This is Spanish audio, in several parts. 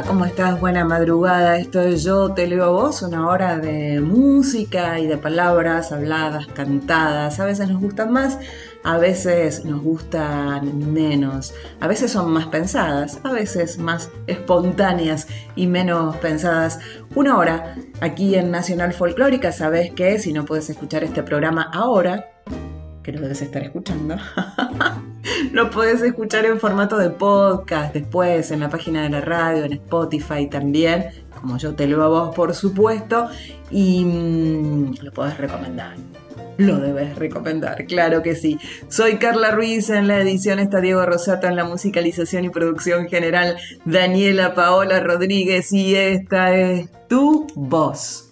¿Cómo estás? Buena madrugada. Esto es Yo Te Leo a Vos, una hora de música y de palabras habladas, cantadas. A veces nos gustan más, a veces nos gustan menos. A veces son más pensadas, a veces más espontáneas y menos pensadas. Una hora aquí en Nacional Folclórica. Sabes que si no puedes escuchar este programa ahora, que lo debes estar escuchando. lo puedes escuchar en formato de podcast después en la página de la radio, en Spotify también, como yo te lo vos por supuesto, y mm, lo puedes recomendar. Lo debes recomendar, claro que sí. Soy Carla Ruiz, en la edición está Diego Rosato, en la musicalización y producción general Daniela Paola Rodríguez y esta es tu voz.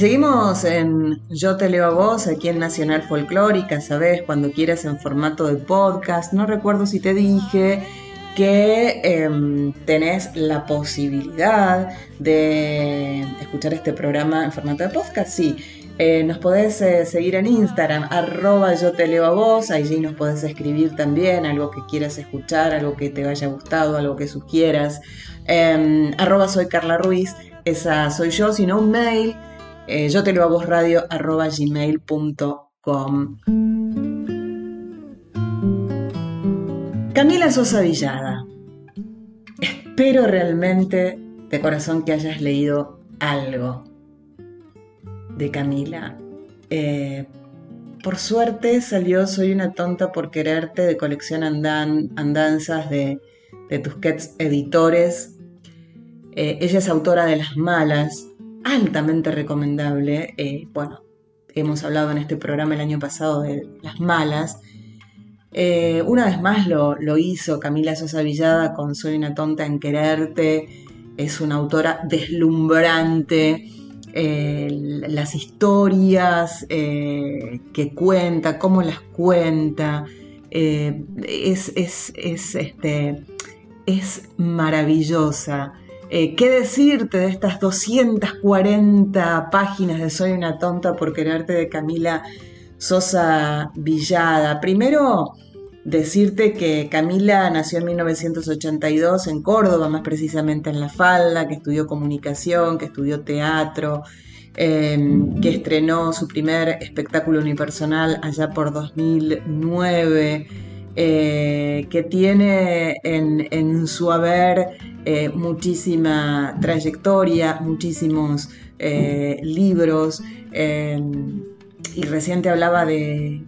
seguimos en Yo te leo a vos, aquí en Nacional Folclórica, ¿sabes? Cuando quieras en formato de podcast. No recuerdo si te dije que em, tenés la posibilidad de escuchar este programa en formato de podcast. Sí, eh, nos podés eh, seguir en Instagram, arroba yo te leo a vos, allí nos podés escribir también algo que quieras escuchar, algo que te haya gustado, algo que sugieras. Em, arroba soy Carla esa soy yo, sino un mail eh, yo te lo a radio. Camila Sosa Villada. Espero realmente de corazón que hayas leído algo de Camila. Eh, por suerte salió Soy una tonta por quererte de colección andanzas de, Tusquets Editores. Eh, ella es autora de Las Malas, altamente recomendable. Eh, bueno, hemos hablado en este programa el año pasado de Las Malas. Eh, una vez más lo, hizo Camila Sosa Villada con Soy una tonta en quererte. Es una autora deslumbrante. Eh, las historias que cuenta, cómo las cuenta, es, es, este, es maravillosa. Eh, ¿Qué decirte de estas 240 páginas de Soy una tonta por quererte de Camila Sosa Villada? Primero, decirte que Camila nació en 1982 en Córdoba, más precisamente en La Falda, que estudió comunicación, que estudió teatro, em, que estrenó su primer espectáculo unipersonal allá por 2009. Eh, que tiene en, su haber eh, muchísima trayectoria, muchísimos eh, libros, y reciente hablaba de,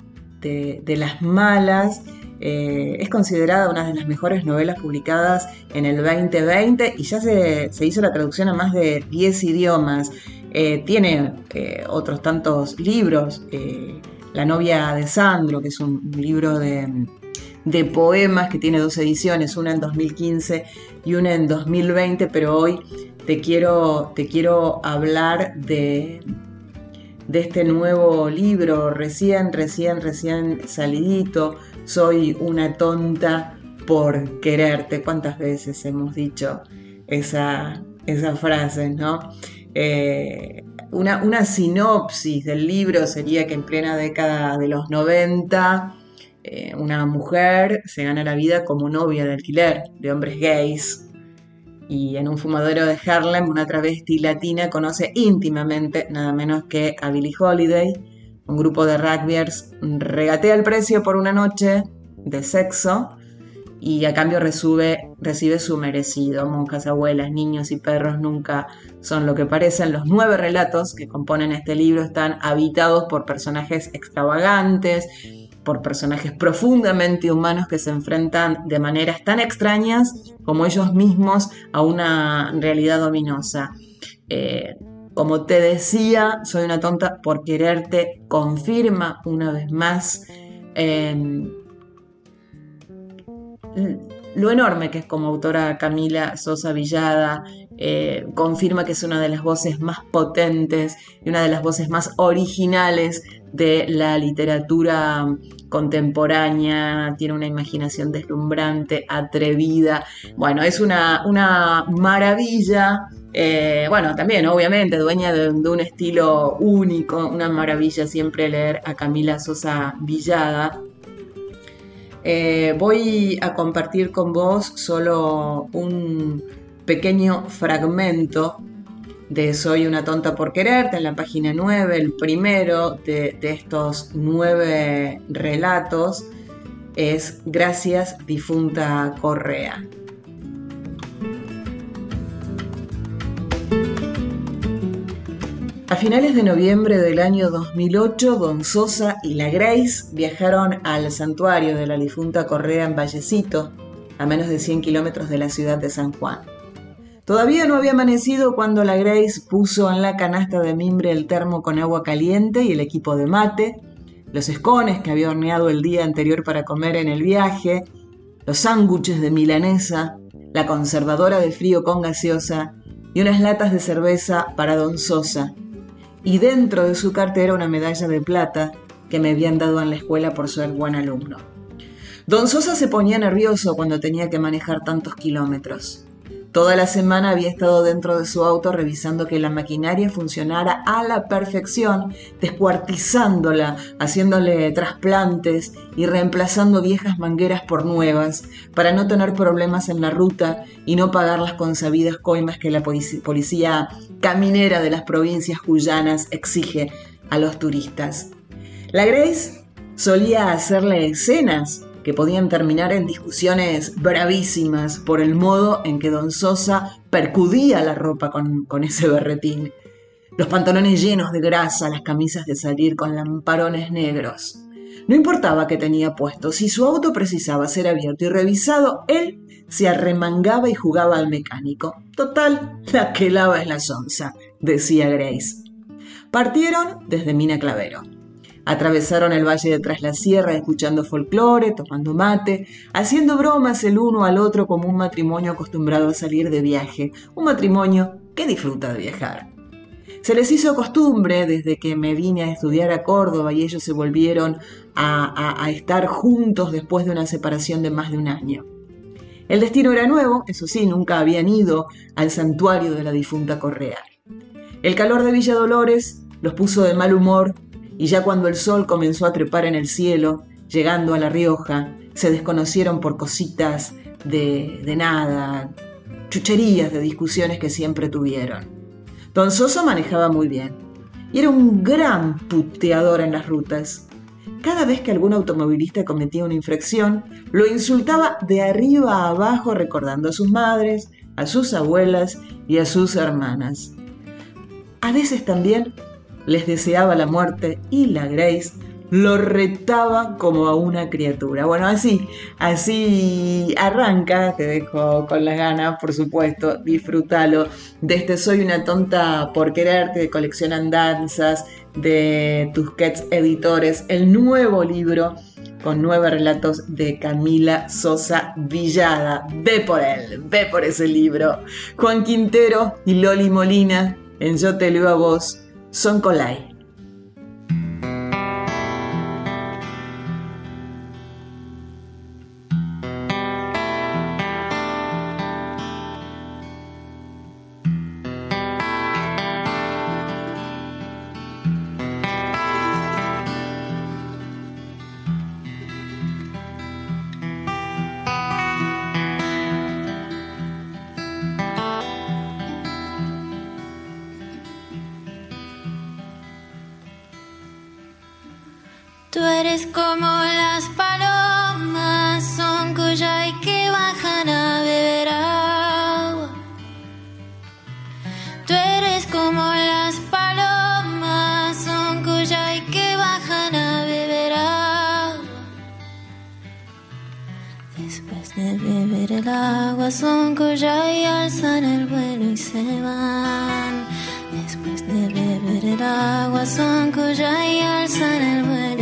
Las Malas. es considerada una de las mejores novelas publicadas en el 2020 y ya se, se hizo la traducción a más de 10 idiomas. tiene otros tantos libros. La novia de Sandro, que es un libro de, de poemas que tiene dos ediciones, una en 2015 y una en 2020, pero hoy te quiero, te quiero hablar de, de este nuevo libro, recién, recién, recién salidito, Soy una tonta por quererte. ¿Cuántas veces hemos dicho esa, esa frase, no? Eh, una, una, sinopsis del libro sería que en plena década de los 90 eh, una mujer se gana la vida como novia de alquiler de hombres gays y en un fumadero de Harlem una travesti latina conoce íntimamente nada menos que a Billie Holiday. Un grupo de rugbyers regatea el precio por una noche de sexo y a cambio recibe, recibe su merecido. Monjas, abuelas, niños y perros nunca son lo que parecen. Los nueve relatos que componen este libro están habitados por personajes extravagantes, por personajes profundamente humanos que se enfrentan de maneras tan extrañas como ellos mismos a una realidad ominosa. Eh, como te decía, soy una tonta por quererte, confirma una vez más eh, lo enorme que es como autora Camila Sosa Villada, eh, confirma que es una de las voces más potentes y una de las voces más originales de la literatura contemporánea, tiene una imaginación deslumbrante, atrevida, bueno, es una, una maravilla. Eh, bueno, también obviamente dueña de, un estilo único, una maravilla siempre leer a Camila Sosa Villada. Eh, voy a compartir con vos solo un pequeño fragmento de Soy una tonta por quererte en la página 9, el primero de, estos nueve relatos es Gracias difunta Correa. A finales de noviembre del año 2008, Don Sosa y la Grace viajaron al santuario de la difunta Correa en Vallecito, a menos de 100 kilómetros de la ciudad de San Juan. Todavía no había amanecido cuando la Grace puso en la canasta de mimbre el termo con agua caliente y el equipo de mate, los escones que había horneado el día anterior para comer en el viaje, los sándwiches de milanesa, la conservadora de frío con gaseosa y unas latas de cerveza para Don Sosa, y dentro de su cartera una medalla de plata que me habían dado en la escuela por ser buen alumno. Don Sosa se ponía nervioso cuando tenía que manejar tantos kilómetros. Toda la semana había estado dentro de su auto revisando que la maquinaria funcionara a la perfección, descuartizándola, haciéndole trasplantes y reemplazando viejas mangueras por nuevas, para no tener problemas en la ruta y no pagar las consabidas coimas que la policía caminera de las provincias cuyanas exige a los turistas. La Grace solía hacerle escenas que podían terminar en discusiones bravísimas por el modo en que don Sosa percudía la ropa con, con ese berretín. Los pantalones llenos de grasa, las camisas de salir con lamparones negros. No importaba qué tenía puesto, si su auto precisaba ser abierto y revisado, él se arremangaba y jugaba al mecánico. Total, la que lava es la sonza, decía Grace. Partieron desde Mina Clavero. Atravesaron el valle de tras la sierra escuchando folclore, tomando mate, haciendo bromas el uno al otro como un matrimonio acostumbrado a salir de viaje, un matrimonio que disfruta de viajar. Se les hizo costumbre desde que me vine a estudiar a Córdoba y ellos se volvieron a, a estar juntos después de una separación de más de un año. El destino era nuevo, eso sí, nunca habían ido al santuario de la difunta Correa. El calor de Villa Dolores los puso de mal humor y ya cuando el sol comenzó a trepar en el cielo, llegando a La Rioja, se desconocieron por cositas de, nada, chucherías de discusiones que siempre tuvieron. Don Sosa manejaba muy bien y era un gran puteador en las rutas. Cada vez que algún automovilista cometía una infracción, lo insultaba de arriba a abajo recordando a sus madres, a sus abuelas y a sus hermanas. A veces también les deseaba la muerte y la Grace lo retaba como a una criatura. Bueno, así, así arranca, te dejo con las ganas, por supuesto, disfrútalo de este Soy una tonta por quererte, de danzas, de Tusquets Editores, el nuevo libro con nueve relatos de Camila Sosa Villada. Ve por él, ve por ese libro. Juan Quintero y Loli Molina en Yo te leo a vos son Colai. Tú eres como las palomas, son cuya y que bajan a beber agua. Tú eres como las palomas, son cuya y que bajan a beber agua. Después de beber el agua, son cuya y alzan el vuelo y se van. Después de beber el agua, son cuya y alzan el vuelo.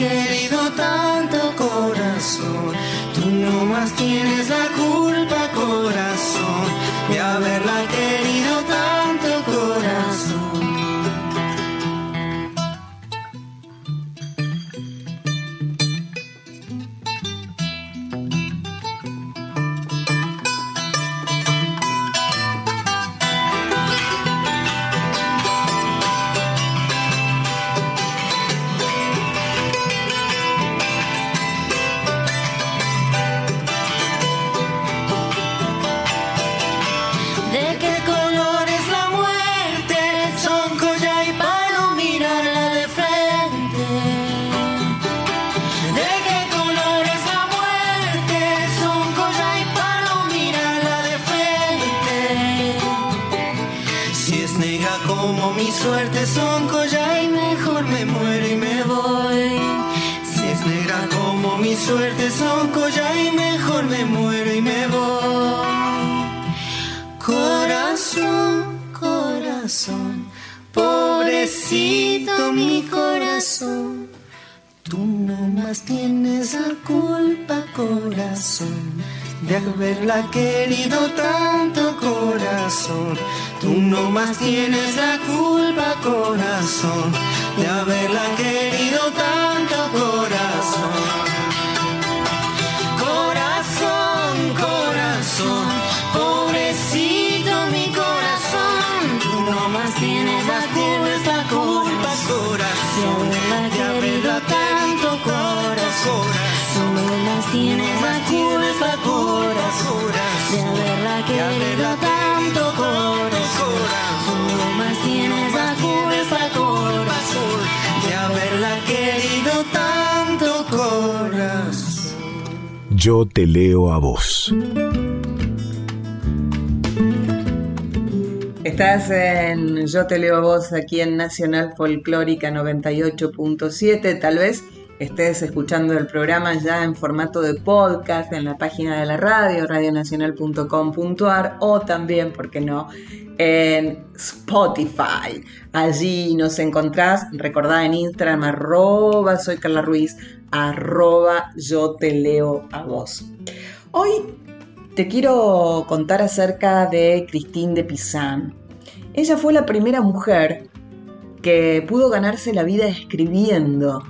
querido tanto corazón, tú no más tienes la cura. de haberla querido tanto corazón. Tú no más tienes la culpa corazón de haberla querido tanto corazón. Corazón, corazón, pobrecito mi corazón. Tú no más tienes la culpa, corazón de haberla querido tanto corazón. Tú no más tienes leo a vos. Estás en Yo te leo a vos aquí en Nacional Folclórica 98.7. Tal vez estés escuchando el programa ya en formato de podcast en la página de la radio, radionacional.com.ar o también, ¿por qué no?, en Spotify. Allí nos encontrás, recordá en Instagram, arroba soy Carla Ruiz, arroba yo te leo a vos. Hoy te quiero contar acerca de Christine de Pizan. Ella fue la primera mujer que pudo ganarse la vida escribiendo.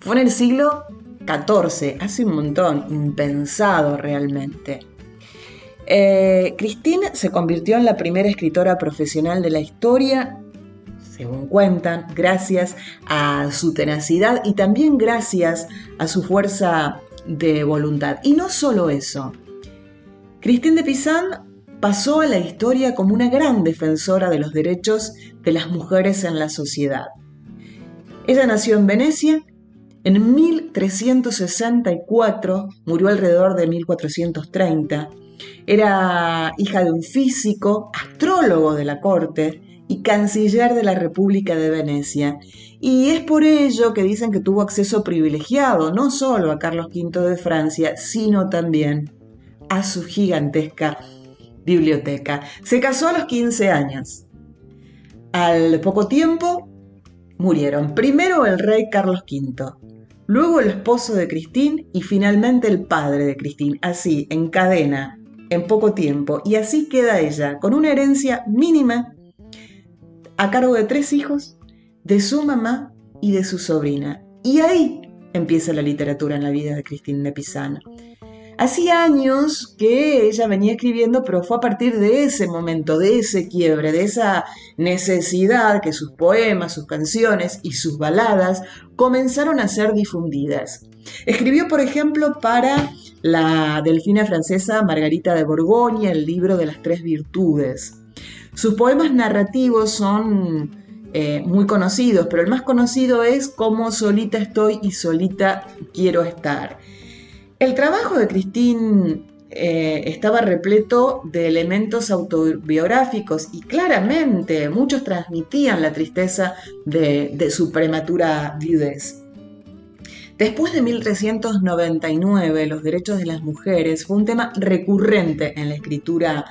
Fue en el siglo XIV, hace un montón, impensado realmente. Eh, Christine se convirtió en la primera escritora profesional de la historia según cuentan, gracias a su tenacidad y también gracias a su fuerza de voluntad. Y no solo eso, Christine de Pizan pasó a la historia como una gran defensora de los derechos de las mujeres en la sociedad. Ella nació en Venecia en 1364, murió alrededor de 1430. Era hija de un físico, astrólogo de la corte y canciller de la República de Venecia. Y es por ello que dicen que tuvo acceso privilegiado no solo a Carlos V de Francia, sino también a su gigantesca biblioteca. Se casó a los 15 años. Al poco tiempo murieron primero el rey Carlos V, luego el esposo de Cristín y finalmente el padre de Cristín, así, en cadena, en poco tiempo. Y así queda ella, con una herencia mínima a cargo de tres hijos, de su mamá y de su sobrina. Y ahí empieza la literatura en la vida de Cristín de Pisano. Hacía años que ella venía escribiendo, pero fue a partir de ese momento, de ese quiebre, de esa necesidad que sus poemas, sus canciones y sus baladas comenzaron a ser difundidas. Escribió, por ejemplo, para la delfina francesa Margarita de Borgoña el libro de las tres virtudes. Sus poemas narrativos son eh, muy conocidos, pero el más conocido es Como solita estoy y solita quiero estar. El trabajo de Christine eh, estaba repleto de elementos autobiográficos y claramente muchos transmitían la tristeza de, de su prematura viudez. Después de 1399, los derechos de las mujeres fue un tema recurrente en la escritura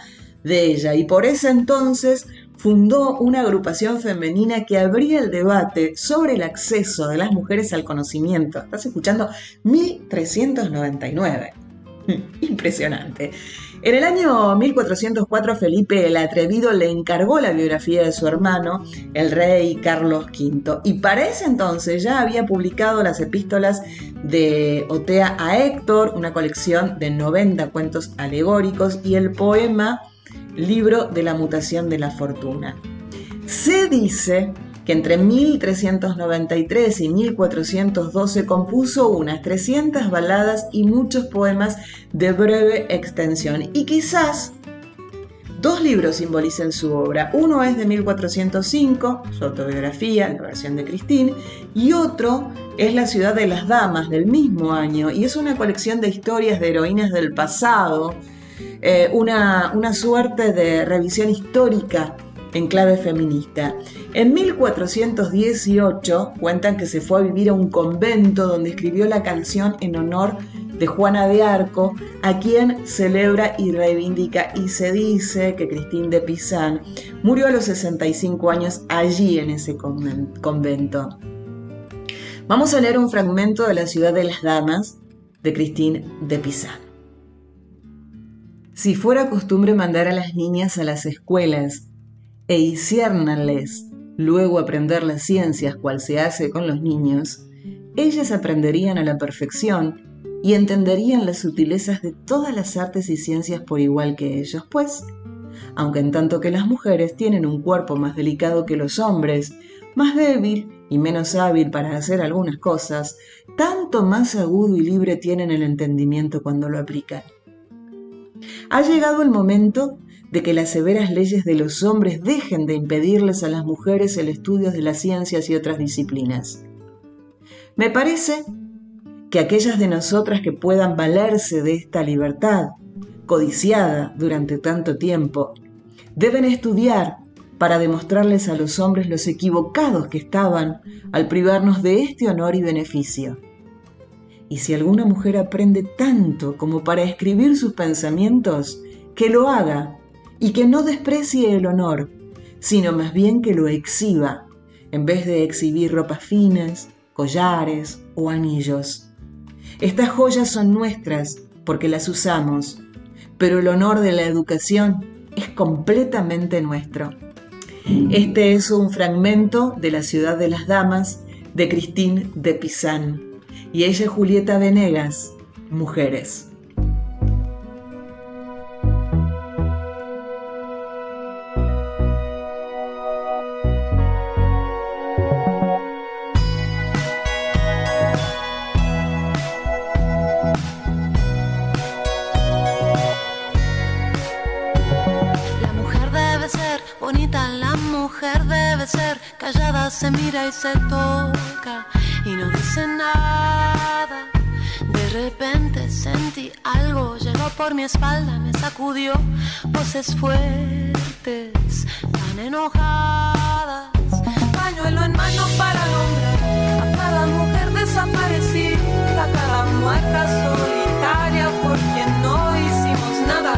y por ese entonces fundó una agrupación femenina que abría el debate sobre el acceso de las mujeres al conocimiento. Estás escuchando 1399. Impresionante. En el año 1404 Felipe el Atrevido le encargó la biografía de su hermano, el rey Carlos V, y para ese entonces ya había publicado las epístolas de Otea a Héctor, una colección de 90 cuentos alegóricos, y el poema Libro de la mutación de la fortuna. Se dice que entre 1393 y 1412 compuso unas 300 baladas y muchos poemas de breve extensión. Y quizás dos libros simbolicen su obra. Uno es de 1405, su autobiografía, la versión de Christine, y otro es La ciudad de las damas del mismo año, y es una colección de historias de heroínas del pasado eh, una, una suerte de revisión histórica en clave feminista. En 1418 cuentan que se fue a vivir a un convento donde escribió la canción en honor de Juana de Arco, a quien celebra y reivindica, y se dice que Cristín de Pizán murió a los 65 años allí en ese convento. Vamos a leer un fragmento de La ciudad de las damas de Cristín de Pizán. Si fuera costumbre mandar a las niñas a las escuelas e hiciérnales luego aprender las ciencias cual se hace con los niños, ellas aprenderían a la perfección y entenderían las sutilezas de todas las artes y ciencias por igual que ellos, pues, aunque en tanto que las mujeres tienen un cuerpo más delicado que los hombres, más débil y menos hábil para hacer algunas cosas, tanto más agudo y libre tienen el entendimiento cuando lo aplican. Ha llegado el momento de que las severas leyes de los hombres dejen de impedirles a las mujeres el estudio de las ciencias y otras disciplinas. Me parece que aquellas de nosotras que puedan valerse de esta libertad, codiciada durante tanto tiempo, deben estudiar para demostrarles a los hombres los equivocados que estaban al privarnos de este honor y beneficio. Y si alguna mujer aprende tanto como para escribir sus pensamientos, que lo haga y que no desprecie el honor, sino más bien que lo exhiba, en vez de exhibir ropas finas, collares o anillos. Estas joyas son nuestras porque las usamos, pero el honor de la educación es completamente nuestro. Este es un fragmento de La ciudad de las damas de Christine de Pizan y ella es Julieta Venegas, Mujeres. Mi espalda, me sacudió voces fuertes, tan enojadas. Pañuelo en mano para nombrar a cada mujer desaparecida, cada muerta solitaria por quien no hicimos nada.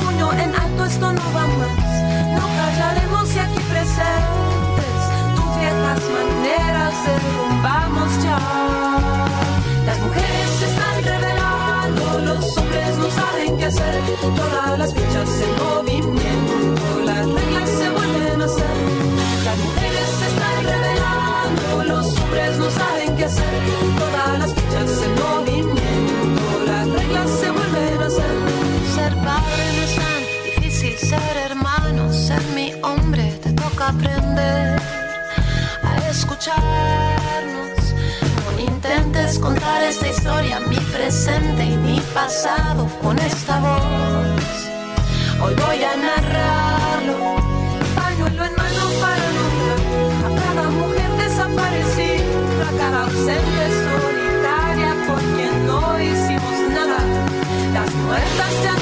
Puño en alto, esto no va más, no callaremos y aquí presentes tus viejas maneras derrumbamos ya. Todas las fichas en movimiento, las reglas se vuelven a hacer. Las mujeres se están revelando, los hombres no saben qué hacer. Todas las fichas en movimiento, las reglas se vuelven a hacer. Ser padre no es tan difícil, ser hermano, ser mi hombre, te toca aprender a escucharnos intentes contar esta historia, mi presente y mi pasado con esta voz. Hoy voy a narrarlo, pañuelo en mano para nombrar a cada mujer desaparecida, a cada ausente solitaria por quien no hicimos nada. Las muertas ya no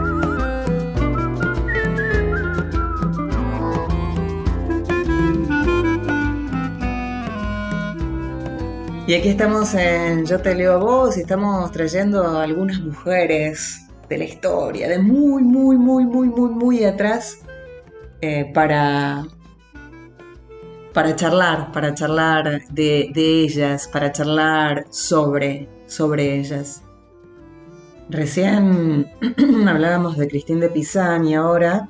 Y aquí estamos en Yo te leo a vos y estamos trayendo a algunas mujeres de la historia, de muy, muy, muy, muy, muy, muy atrás, eh, para, para charlar, para charlar de, ellas, para charlar sobre, sobre ellas. Recién hablábamos de Cristín de Pizan y ahora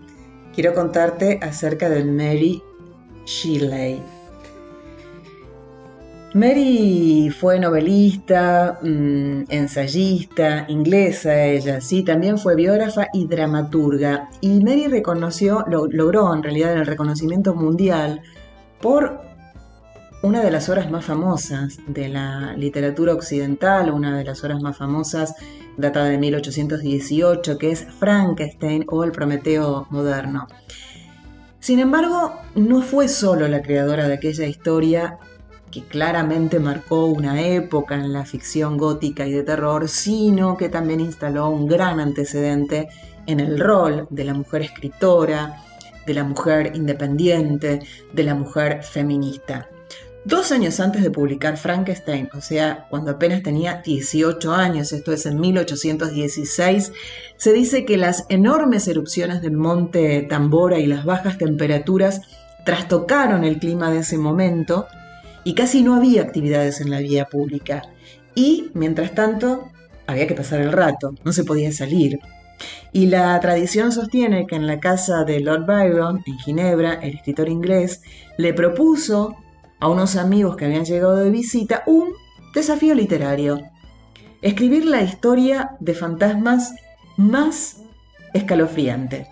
quiero contarte acerca de Mary Shelley. Mary fue novelista, mm, ensayista, inglesa ella, sí, también fue biógrafa y dramaturga. Y Mary reconoció, lo- logró en realidad el reconocimiento mundial por una de las obras más famosas de la literatura occidental, una de las obras más famosas data de 1818, que es Frankenstein o el Prometeo moderno. Sin embargo, no fue solo la creadora de aquella historia que claramente marcó una época en la ficción gótica y de terror, sino que también instaló un gran antecedente en el rol de la mujer escritora, de la mujer independiente, de la mujer feminista. Dos años antes de publicar Frankenstein, o sea, cuando apenas tenía 18 años, esto es en 1816, se dice que las enormes erupciones del monte Tambora y las bajas temperaturas trastocaron el clima de ese momento y casi no había actividades en la vía pública. Y, mientras tanto, había que pasar el rato, no se podía salir. Y la tradición sostiene que en la casa de Lord Byron, en Ginebra, el escritor inglés le propuso a unos amigos que habían llegado de visita un desafío literario. Escribir la historia de fantasmas más escalofriante.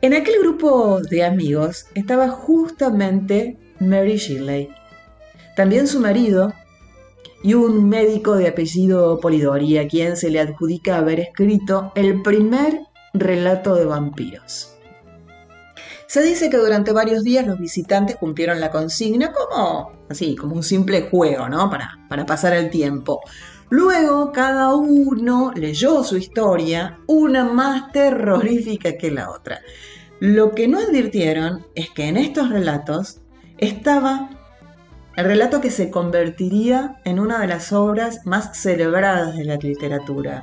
En aquel grupo de amigos estaba justamente Mary Shirley, también su marido y un médico de apellido Polidori, a quien se le adjudica haber escrito el primer relato de vampiros. Se dice que durante varios días los visitantes cumplieron la consigna como así, como un simple juego, ¿no? Para, para pasar el tiempo. Luego cada uno leyó su historia, una más terrorífica que la otra. Lo que no advirtieron es que en estos relatos estaba el relato que se convertiría en una de las obras más celebradas de la literatura,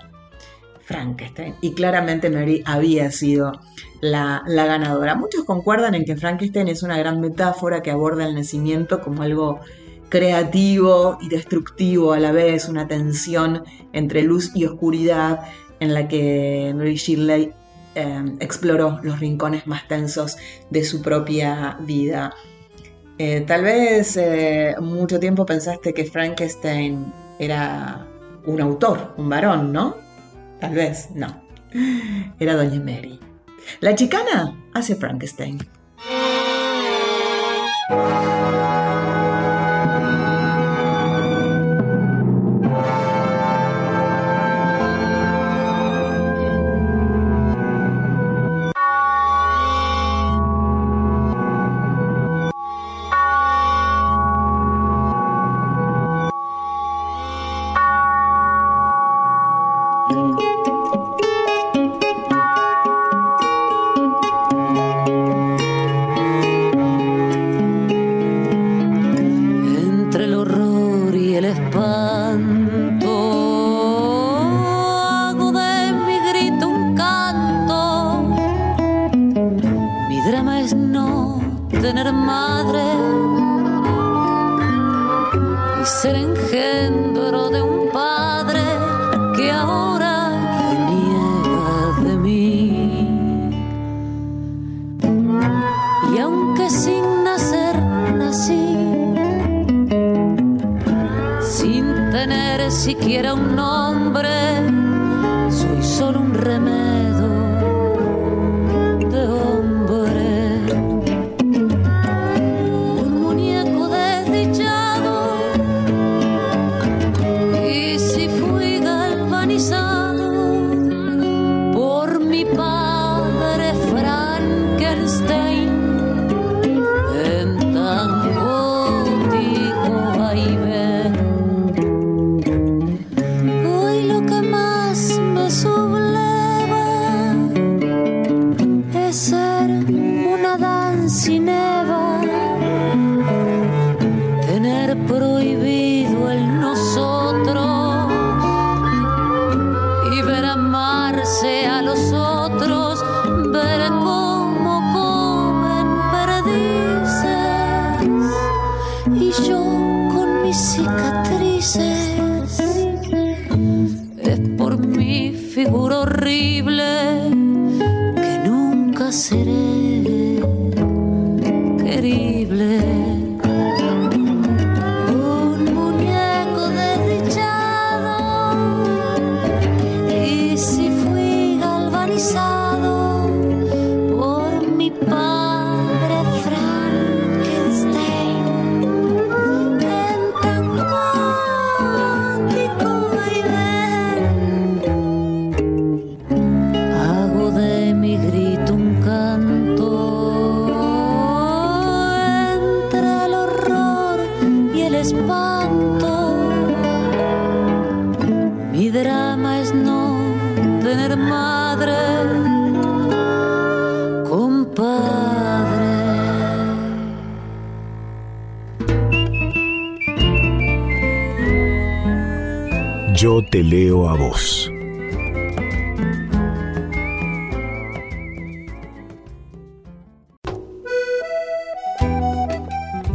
Frankenstein. Y claramente Mary había sido la, ganadora. Muchos concuerdan en que Frankenstein es una gran metáfora que aborda el nacimiento como algo creativo y destructivo a la vez, una tensión entre luz y oscuridad en la que Mary Shirley eh, exploró los rincones más tensos de su propia vida. Eh, tal vez eh, mucho tiempo pensaste que Frankenstein era un autor, un varón, ¿no? Tal vez, no. Era Doña Mary. La chicana hace Frankenstein. Yo te leo a vos.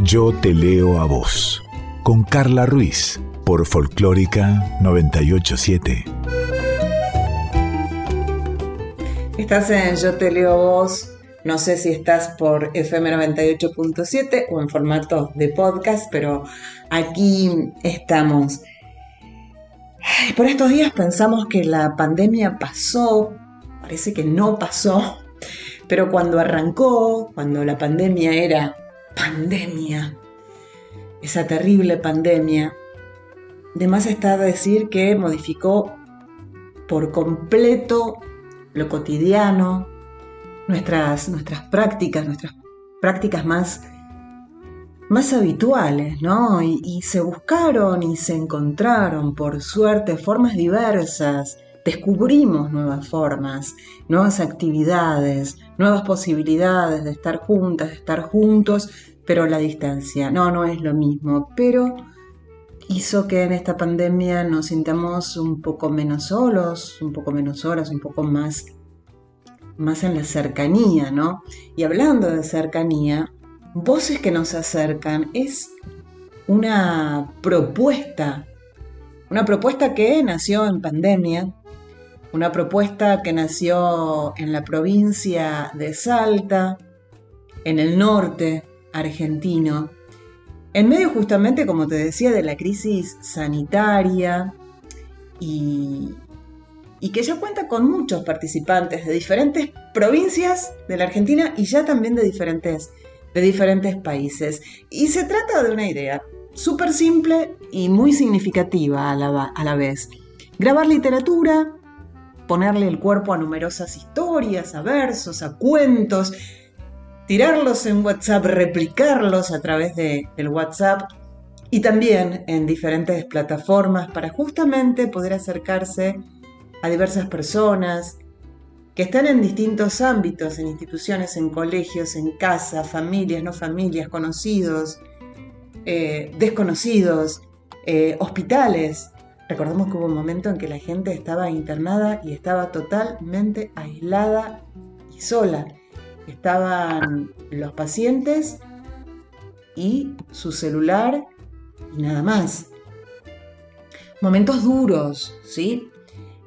Yo te leo a vos. Con Carla Ruiz por Folclórica 987. Estás en Yo te leo a vos. No sé si estás por FM 98.7 o en formato de podcast, pero aquí estamos. Por estos días pensamos que la pandemia pasó, parece que no pasó, pero cuando arrancó, cuando la pandemia era pandemia, esa terrible pandemia, de más está decir que modificó por completo lo cotidiano, nuestras, nuestras prácticas, nuestras prácticas más, más habituales, ¿no? Y, se buscaron y se encontraron, por suerte, formas diversas. Descubrimos nuevas formas, nuevas actividades, nuevas posibilidades de estar juntas, de estar juntos, pero la distancia. No, no es lo mismo, pero hizo que en esta pandemia nos sintamos un poco menos solos, un poco menos horas, un poco más, más en la cercanía, ¿no? Y hablando de cercanía, Voces que nos acercan es una propuesta, una propuesta que nació en pandemia, una propuesta que nació en la provincia de Salta, en el norte argentino, en medio justamente, como te decía, de la crisis sanitaria y, que ya cuenta con muchos participantes de diferentes provincias de la Argentina y ya también de diferentes, de diferentes países. Y se trata de una idea súper simple y muy significativa a la, a la vez. Grabar literatura, ponerle el cuerpo a numerosas historias, a versos, a cuentos, tirarlos en WhatsApp, replicarlos a través de, del WhatsApp y también en diferentes plataformas para justamente poder acercarse a diversas personas que están en distintos ámbitos, en instituciones, en colegios, en casa, familias, no familias, conocidos, eh, desconocidos, eh, hospitales. Recordemos que hubo un momento en que la gente estaba internada y estaba totalmente aislada y sola estaban los pacientes y su celular y nada más. Momentos duros, ¿sí?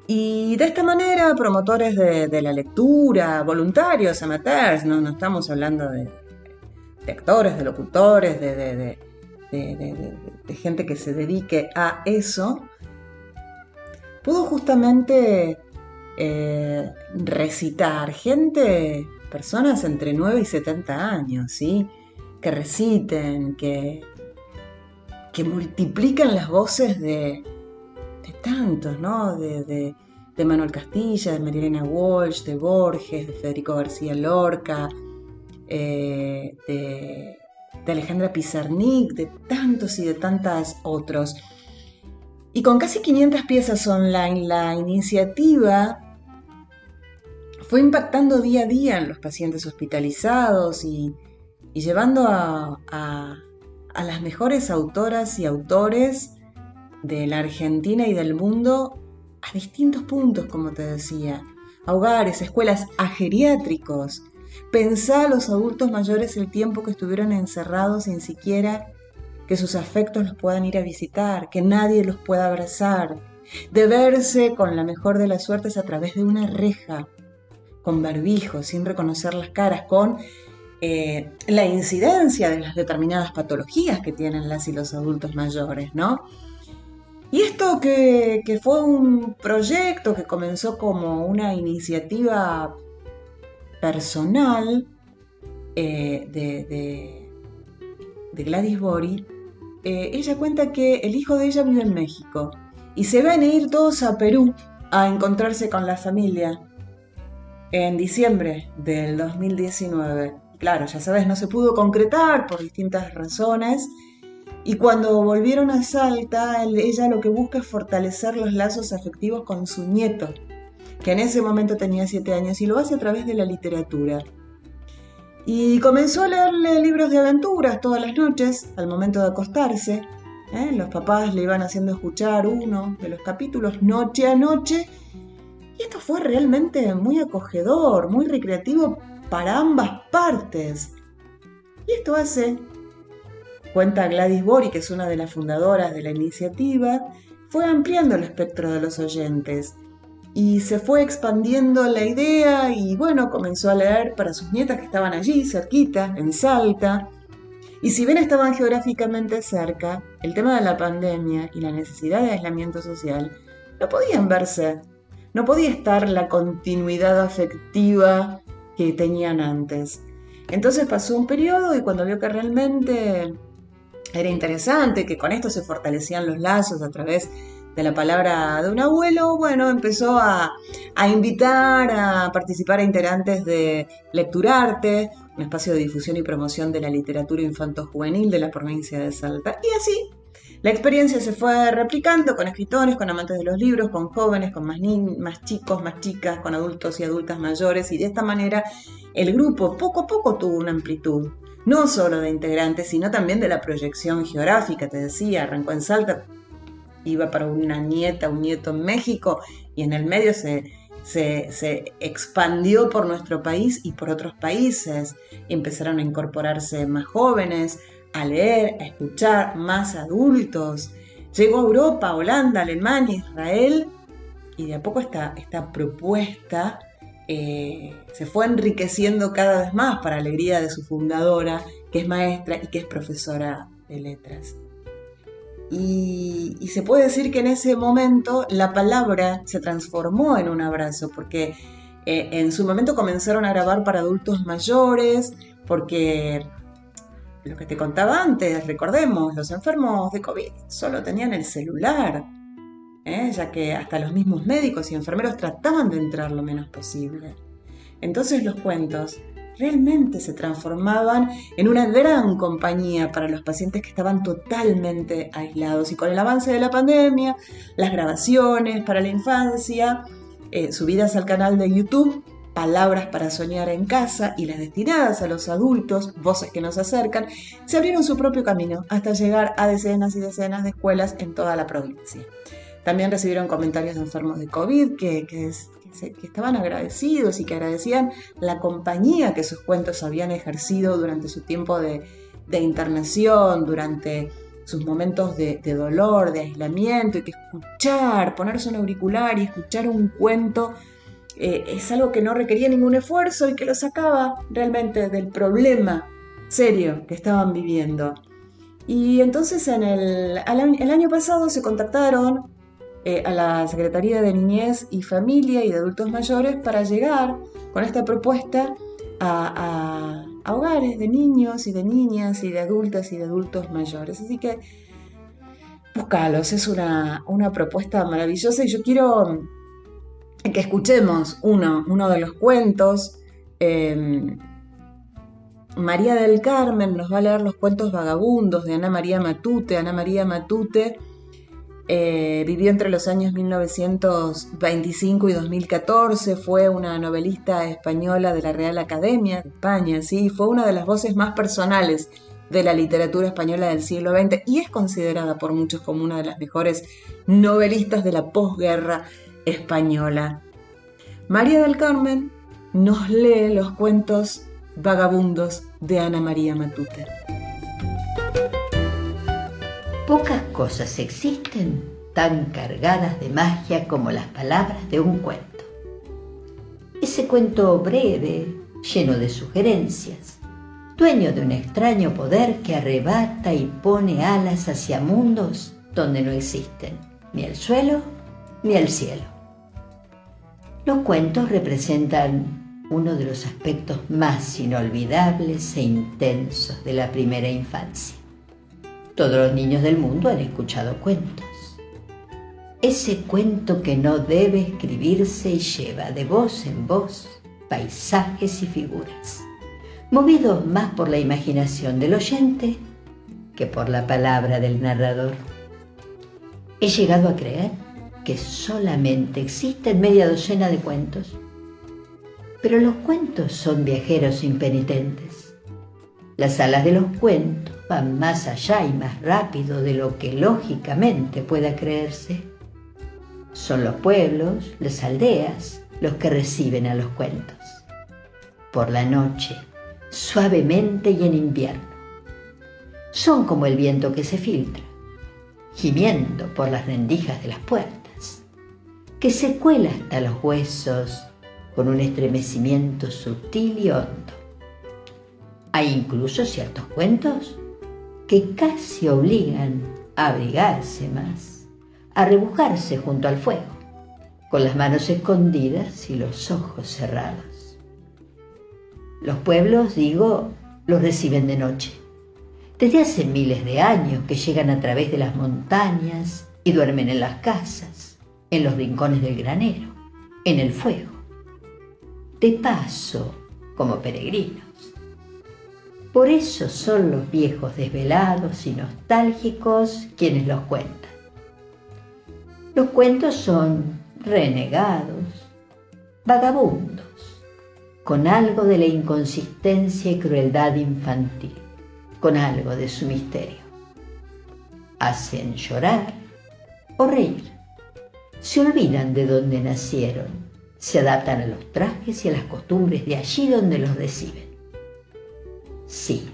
Y de esta manera, promotores de, la lectura, voluntarios, amateurs, no, no estamos hablando de, actores, de locutores, de, gente que se dedique a eso, pudo justamente eh, recitar, gente personas entre 9 y 70 años, ¿sí? Que reciten, que, que multiplican las voces de, de tantos, ¿no? De, Manuel Castilla, de Marilena Walsh, de Borges, de Federico García Lorca, eh, de, de Alejandra Pizarnik, de tantos y de tantas otros. Y con casi 500 piezas online, la iniciativa fue impactando día a día en los pacientes hospitalizados y, llevando a, las mejores autoras y autores de la Argentina y del mundo a distintos puntos, como te decía, a hogares, escuelas, a geriátricos. Pensá a los adultos mayores el tiempo que estuvieron encerrados sin siquiera que sus afectos los puedan ir a visitar, que nadie los pueda abrazar, de verse con la mejor de las suertes a través de una reja, con barbijo, sin reconocer las caras, con eh, la incidencia de las determinadas patologías que tienen las y los adultos mayores, ¿no? Y esto que, fue un proyecto que comenzó como una iniciativa personal eh, de, Gladys Bori, eh, ella cuenta que el hijo de ella vive en México y se ven a ir todos a Perú a encontrarse con la familia en diciembre del 2019. Claro, ya sabes, no se pudo concretar por distintas razones. Y cuando volvieron a Salta, ella lo que busca es fortalecer los lazos afectivos con su nieto, que en ese momento tenía siete años, y lo hace a través de la literatura. Y comenzó a leerle libros de aventuras todas las noches, al momento de acostarse, ¿eh? Los papás le iban haciendo escuchar uno de los capítulos noche a noche. Y esto fue realmente muy acogedor, muy recreativo para ambas partes. Y esto hace, cuenta Gladys Bori, que es una de las fundadoras de la iniciativa, fue ampliando el espectro de los oyentes y se fue expandiendo la idea y bueno, comenzó a leer para sus nietas que estaban allí, cerquita, en Salta. Y si bien estaban geográficamente cerca, el tema de la pandemia y la necesidad de aislamiento social no podían verse. No podía estar la continuidad afectiva que tenían antes. Entonces pasó un periodo y cuando vio que realmente era interesante, que con esto se fortalecían los lazos a través de la palabra de un abuelo, bueno, empezó a, invitar a participar a integrantes de Lecturarte, un espacio de difusión y promoción de la literatura infanto-juvenil de la provincia de Salta. Y así, la experiencia se fue replicando con escritores, con amantes de los libros, con jóvenes, con más, más chicos, más chicas, con adultos y adultas mayores, y de esta manera el grupo poco a poco tuvo una amplitud no solo de integrantes, sino también de la proyección geográfica, te decía, arrancó en Salta, iba para una nieta, un nieto en México, y en el medio se, se, expandió por nuestro país y por otros países. empezaron a incorporarse más jóvenes, a leer, a escuchar, más adultos. Llegó a Europa, Holanda, Alemania, Israel, y de a poco esta, esta propuesta eh, se fue enriqueciendo cada vez más para alegría de su fundadora, que es maestra y que es profesora de letras. Y, se puede decir que en ese momento la palabra se transformó en un abrazo, porque eh, en su momento comenzaron a grabar para adultos mayores, porque lo que te contaba antes, recordemos, los enfermos de COVID solo tenían el celular, ¿eh? ya que hasta los mismos médicos y enfermeros trataban de entrar lo menos posible. Entonces los cuentos realmente se transformaban en una gran compañía para los pacientes que estaban totalmente aislados. Y con el avance de la pandemia, las grabaciones para la infancia, eh, subidas al canal de YouTube, palabras para soñar en casa y las destinadas a los adultos, voces que nos acercan, se abrieron su propio camino hasta llegar a decenas y decenas de escuelas en toda la provincia. También recibieron comentarios de enfermos de COVID que, que, estaban agradecidos y que agradecían la compañía que sus cuentos habían ejercido durante su tiempo de, internación, durante sus momentos de, dolor, de aislamiento, y que escuchar, ponerse un auricular y escuchar un cuento eh, es algo que no requería ningún esfuerzo y que lo sacaba realmente del problema serio que estaban viviendo. Y entonces en el, el año pasado se contactaron eh, a la Secretaría de Niñez y Familia y de Adultos Mayores para llegar con esta propuesta a, hogares de niños y de niñas y de adultas y de adultos mayores. Así que búscalos, es una, propuesta maravillosa y yo quiero que escuchemos uno, uno de los cuentos. Em, María del Carmen nos va a leer los cuentos vagabundos de Ana María Matute. Ana María Matute eh, vivió entre los años 1925 y 2014, fue una novelista española de la Real Academia de España, ¿sí? fue una de las voces más personales de la literatura española del siglo XX y es considerada por muchos como una de las mejores novelistas de la posguerra española. María del Carmen nos lee los cuentos vagabundos de Ana María Matute. Pocas cosas existen tan cargadas de magia como las palabras de un cuento. Ese cuento breve, lleno de sugerencias, dueño de un extraño poder que arrebata y pone alas hacia mundos donde no existen ni el suelo ni el cielo. Los cuentos representan uno de los aspectos más inolvidables e intensos de la primera infancia. Todos los niños del mundo han escuchado cuentos. Ese cuento que no debe escribirse y lleva de voz en voz paisajes y figuras, movidos más por la imaginación del oyente que por la palabra del narrador. He llegado a creer que solamente existen media docena de cuentos, pero los cuentos son viajeros impenitentes Las alas de los cuentos van más allá y más rápido de lo que lógicamente pueda creerse. Son los pueblos, las aldeas, los que reciben a los cuentos. Por la noche, suavemente y en invierno. Son como el viento que se filtra, gimiendo por las rendijas de las puertas, que se cuela hasta los huesos con un estremecimiento sutil y hondo. Hay incluso ciertos cuentos que casi obligan a abrigarse más, a rebujarse junto al fuego, con las manos escondidas y los ojos cerrados. Los pueblos, digo, los reciben de noche. Desde hace miles de años que llegan a través de las montañas y duermen en las casas, en los rincones del granero, en el fuego de paso como peregrinos. Por eso son los viejos desvelados y nostálgicos quienes los cuentan. Los cuentos son renegados, vagabundos, con algo de la inconsistencia y crueldad infantil, con algo de su misterio. Hacen llorar o reír, se olvidan de dónde nacieron se adaptan a los trajes y a las costumbres de allí donde los reciben. Sí,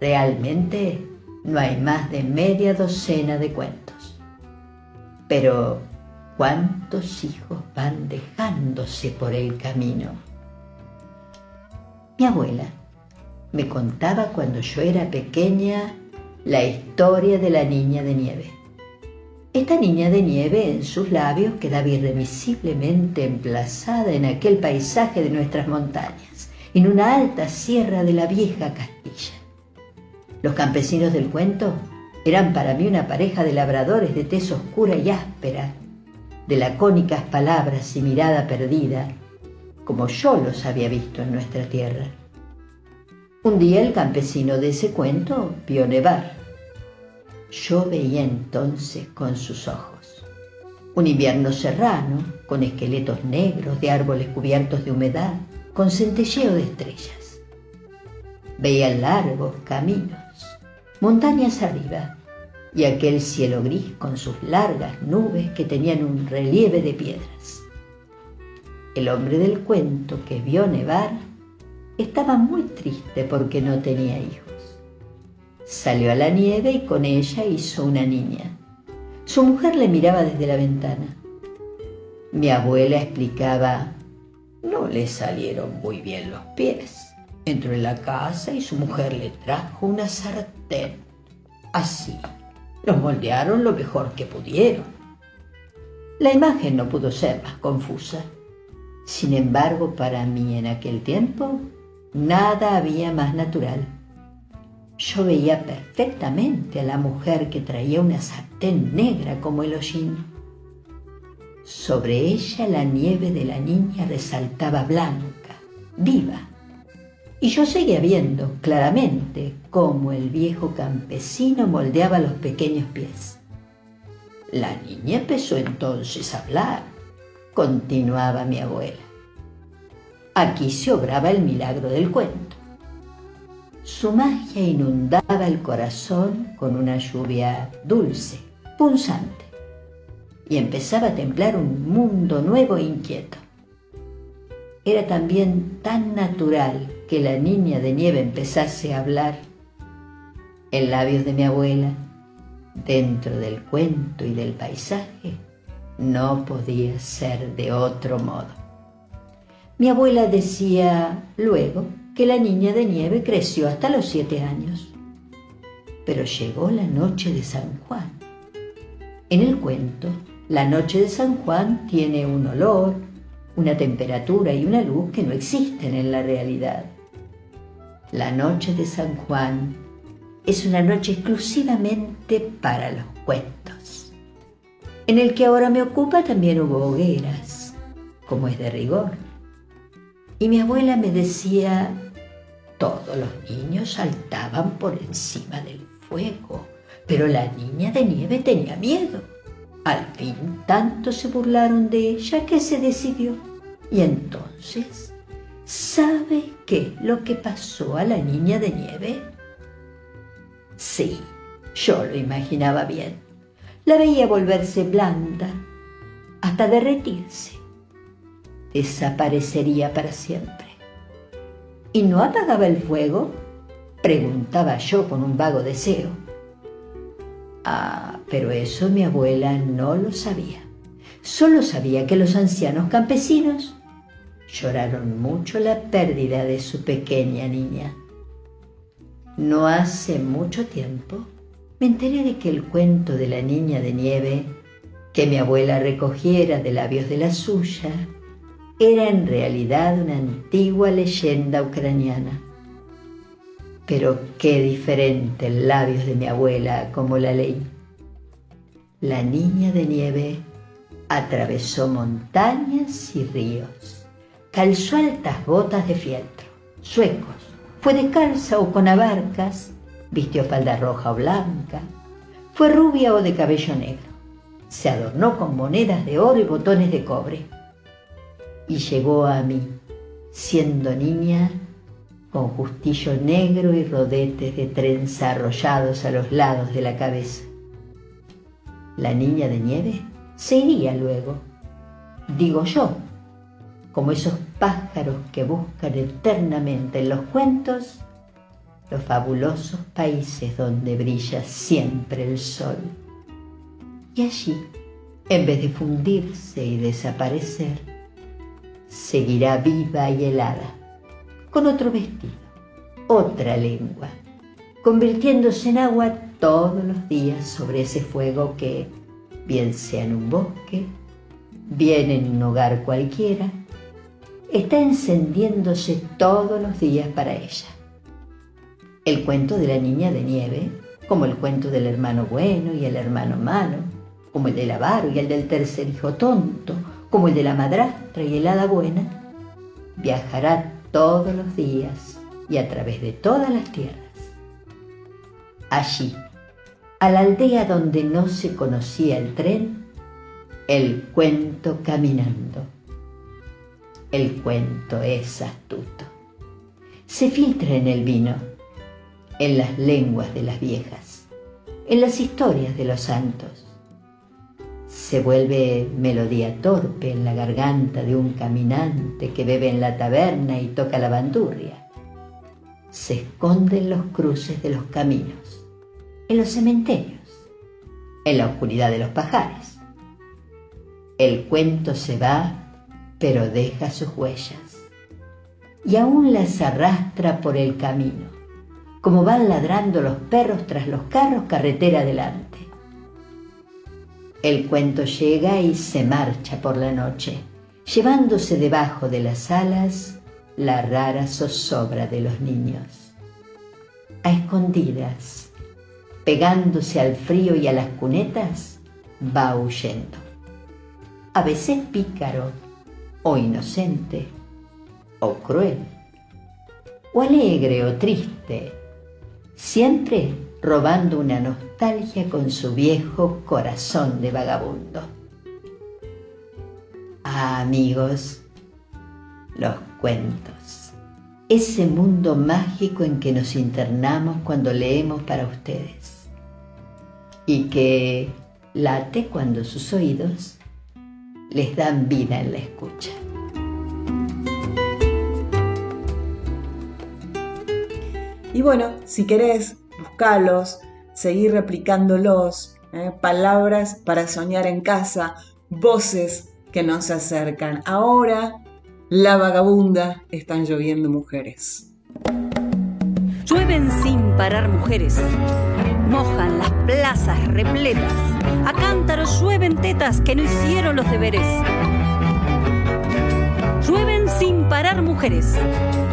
realmente no hay más de media docena de cuentos. Pero, ¿cuántos hijos van dejándose por el camino? Mi abuela me contaba cuando yo era pequeña la historia de la niña de nieve. Esta niña de nieve en sus labios quedaba irremisiblemente emplazada en aquel paisaje de nuestras montañas, en una alta sierra de la vieja Castilla. Los campesinos del cuento eran para mí una pareja de labradores de tez oscura y áspera, de lacónicas palabras y mirada perdida, como yo los había visto en nuestra tierra. Un día el campesino de ese cuento vio nevar yo veía entonces con sus ojos. Un invierno serrano, con esqueletos negros de árboles cubiertos de humedad, con centelleo de estrellas. Veía largos caminos, montañas arriba, y aquel cielo gris con sus largas nubes que tenían un relieve de piedras. El hombre del cuento que vio nevar estaba muy triste porque no tenía hijos. Salió a la nieve y con ella hizo una niña. Su mujer le miraba desde la ventana. Mi abuela explicaba, no le salieron muy bien los pies. Entró en la casa y su mujer le trajo una sartén. Así, los moldearon lo mejor que pudieron. La imagen no pudo ser más confusa. Sin embargo, para mí en aquel tiempo, nada había más natural yo veía perfectamente a la mujer que traía una sartén negra como el hollín. Sobre ella la nieve de la niña resaltaba blanca, viva, y yo seguía viendo claramente cómo el viejo campesino moldeaba los pequeños pies. La niña empezó entonces a hablar, continuaba mi abuela. Aquí se obraba el milagro del cuento. Su magia inundaba el corazón con una lluvia dulce, punzante, y empezaba a templar un mundo nuevo e inquieto. Era también tan natural que la niña de nieve empezase a hablar en labios de mi abuela, dentro del cuento y del paisaje, no podía ser de otro modo. Mi abuela decía luego que la niña de nieve creció hasta los siete años. Pero llegó la noche de San Juan. En el cuento, la noche de San Juan tiene un olor, una temperatura y una luz que no existen en la realidad. La noche de San Juan es una noche exclusivamente para los cuentos. En el que ahora me ocupa también hubo hogueras, como es de rigor. Y mi abuela me decía todos los niños saltaban por encima del fuego, pero la niña de nieve tenía miedo. Al fin tanto se burlaron de ella que se decidió. Y entonces ¿Sabe qué lo que pasó a la niña de nieve? Sí, yo lo imaginaba bien. La veía volverse blanda, hasta derretirse. Desaparecería para siempre. ¿Y no apagaba el fuego? Preguntaba yo con un vago deseo. Ah, pero eso mi abuela no lo sabía. Solo sabía que los ancianos campesinos lloraron mucho la pérdida de su pequeña niña. No hace mucho tiempo me enteré de que el cuento de la niña de nieve que mi abuela recogiera de labios de la suya era en realidad una antigua leyenda ucraniana. Pero qué diferente labios de mi abuela como la ley. La niña de nieve atravesó montañas y ríos, calzó altas botas de fieltro, suecos, fue descalza o con abarcas, vistió falda roja o blanca, fue rubia o de cabello negro, se adornó con monedas de oro y botones de cobre, y llegó a mí, siendo niña, con justillo negro y rodetes de trenza arrollados a los lados de la cabeza. La niña de nieve se iría luego, digo yo, como esos pájaros que buscan eternamente en los cuentos los fabulosos países donde brilla siempre el sol. Y allí, en vez de fundirse y desaparecer, seguirá viva y helada, con otro vestido, otra lengua, convirtiéndose en agua todos los días sobre ese fuego que, bien sea en un bosque, bien en un hogar cualquiera, está encendiéndose todos los días para ella. El cuento de la niña de nieve, como el cuento del hermano bueno y el hermano malo, como el del avaro y el del tercer hijo tonto, como el de la madrastra y el hada buena, viajará todos los días y a través de todas las tierras. Allí, a la aldea donde no se conocía el tren, el cuento caminando. El cuento es astuto. Se filtra en el vino, en las lenguas de las viejas, en las historias de los santos. Se vuelve melodía torpe en la garganta de un caminante que bebe en la taberna y toca la bandurria. Se esconde en los cruces de los caminos, en los cementerios, en la oscuridad de los pajares. El cuento se va, pero deja sus huellas y aún las arrastra por el camino, como van ladrando los perros tras los carros carretera adelante. El cuento llega y se marcha por la noche, llevándose debajo de las alas la rara zozobra de los niños. A escondidas, pegándose al frío y a las cunetas, va huyendo. A veces pícaro, o inocente, o cruel, o alegre o triste, siempre robando una nostalgia con su viejo corazón de vagabundo. Amigos, los cuentos, ese mundo mágico en que nos internamos cuando leemos para ustedes y que late cuando sus oídos les dan vida en la escucha. Y bueno, si querés, buscalos, seguir replicándolos, ¿eh? palabras para soñar en casa, voces que nos acercan. Ahora, la vagabunda, están lloviendo mujeres. Llueven sin parar mujeres, mojan las plazas repletas, a cántaros llueven tetas que no hicieron los deberes. Llueven sin parar mujeres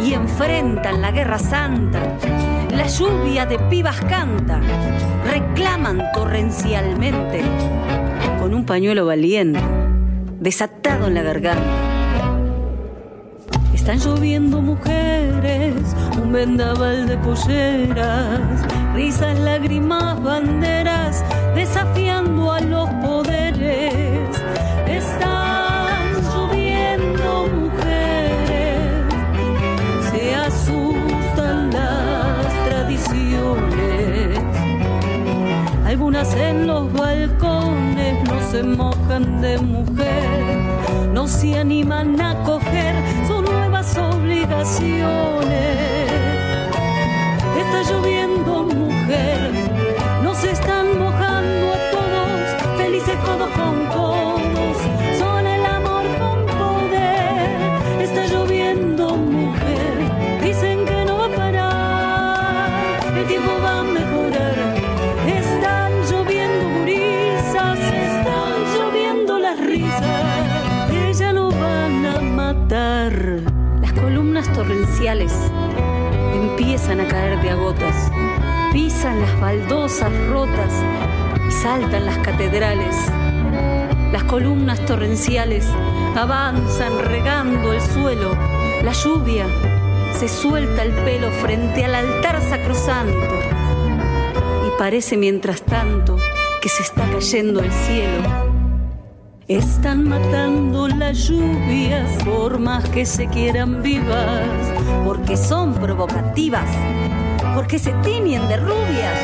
y enfrentan la guerra santa. La lluvia de pibas canta, reclaman torrencialmente con un pañuelo valiente, desatado en la garganta. Están lloviendo mujeres, un vendaval de polleras, risas, lágrimas, banderas, desafiando a los poderes. Están Algunas en los balcones no se mojan de mujer, no se animan a coger sus nuevas obligaciones. Está lloviendo mujer, empiezan a caer de a gotas, pisan las baldosas rotas y saltan las catedrales. Las columnas torrenciales avanzan regando el suelo, la lluvia se suelta el pelo frente al altar sacrosanto y parece mientras tanto que se está cayendo el cielo. Están matando las lluvias por más que se quieran vivas, porque son provocativas, porque se tiñen de rubias.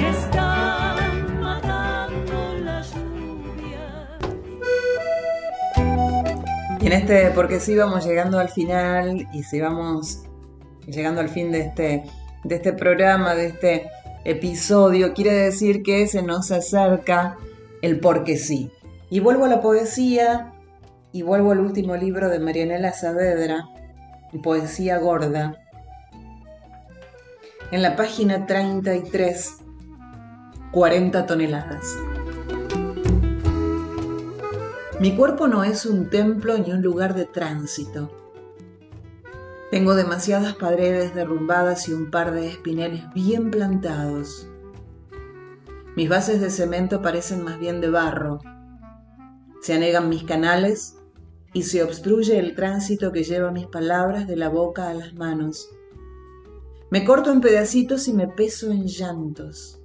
Están matando las lluvias. Y en este, porque sí vamos llegando al final y si vamos llegando al fin de este, de este programa, de este episodio, quiere decir que se nos acerca el porque sí. Y vuelvo a la poesía y vuelvo al último libro de Marianela Saavedra, Poesía Gorda. En la página 33, 40 toneladas. Mi cuerpo no es un templo ni un lugar de tránsito. Tengo demasiadas paredes derrumbadas y un par de espineles bien plantados. Mis bases de cemento parecen más bien de barro. Se anegan mis canales y se obstruye el tránsito que lleva mis palabras de la boca a las manos. Me corto en pedacitos y me peso en llantos.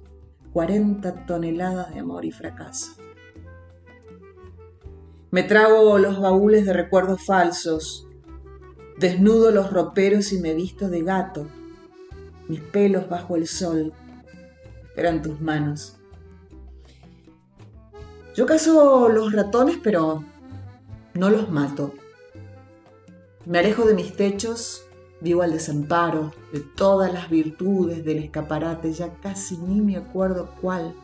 40 toneladas de amor y fracaso. Me trago los baúles de recuerdos falsos. Desnudo los roperos y me visto de gato. Mis pelos bajo el sol esperan tus manos. Yo cazo los ratones, pero no los mato. Me alejo de mis techos, vivo al desamparo de todas las virtudes del escaparate, ya casi ni me acuerdo cuál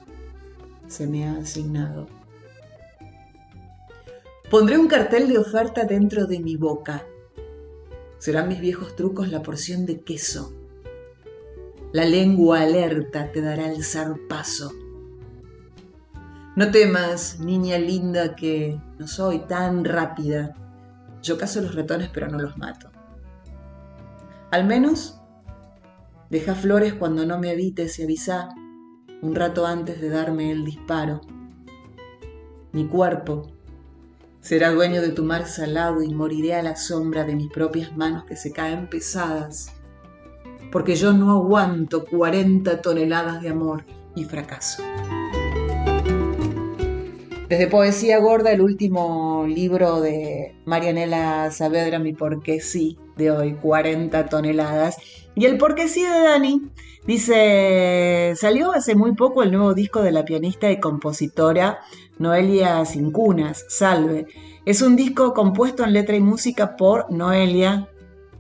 se me ha asignado. Pondré un cartel de oferta dentro de mi boca. Serán mis viejos trucos la porción de queso. La lengua alerta te dará el zarpazo. No temas, niña linda, que no soy tan rápida. Yo cazo los ratones pero no los mato. Al menos deja flores cuando no me habites y avisa un rato antes de darme el disparo. Mi cuerpo será dueño de tu mar salado y moriré a la sombra de mis propias manos que se caen pesadas, porque yo no aguanto 40 toneladas de amor y fracaso. Desde Poesía Gorda, el último libro de Marianela Saavedra, Mi Porque Sí, de hoy, 40 toneladas. Y el Porque Sí de Dani dice, salió hace muy poco el nuevo disco de la pianista y compositora Noelia Cincunas, Salve. Es un disco compuesto en letra y música por Noelia.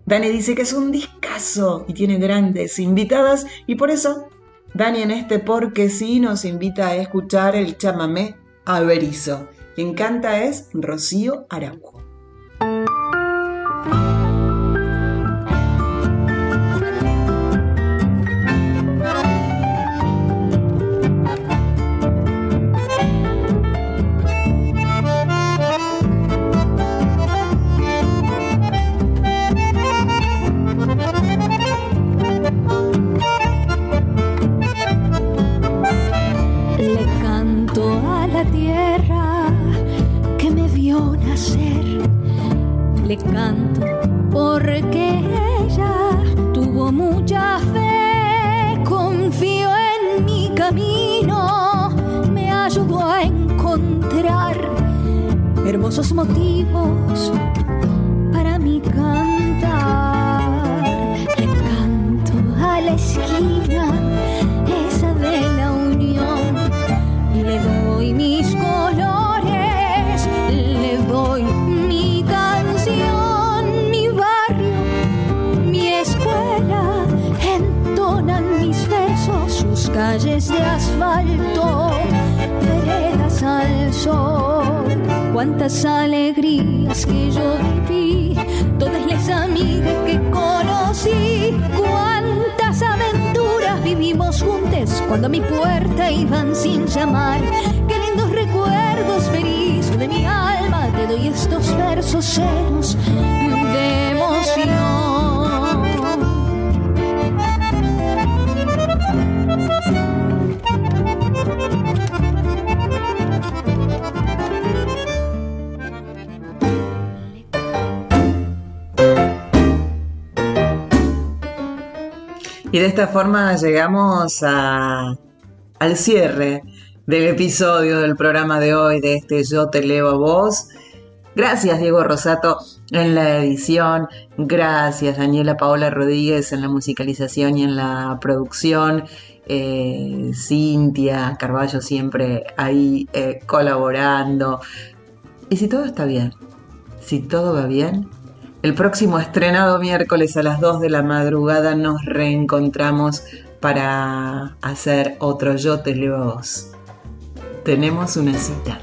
Dani dice que es un discazo y tiene grandes invitadas y por eso Dani en este Porque Sí nos invita a escuchar el chamamé Averizo. Quien canta es Rocío Araujo. Le canto porque ella tuvo mucha fe. Confío en mi camino, me ayudó a encontrar hermosos motivos para mi cantar. Cuántas alegrías que yo viví, todas las amigas que conocí, cuántas aventuras vivimos juntos cuando a mi puerta iban sin llamar. Qué lindos recuerdos feliz de mi alma, te doy estos versos llenos de emoción. Y de esta forma llegamos al cierre del episodio del programa de hoy de este Yo te leo a vos. Gracias Diego Rosato en la edición, gracias Daniela Paola Rodríguez en la musicalización y en la producción, eh, Cintia Carballo siempre ahí eh, colaborando. Y si todo está bien, si todo va bien, el próximo estrenado miércoles a las 2 de la madrugada nos reencontramos para hacer otro Yo te leo vos. Tenemos una cita.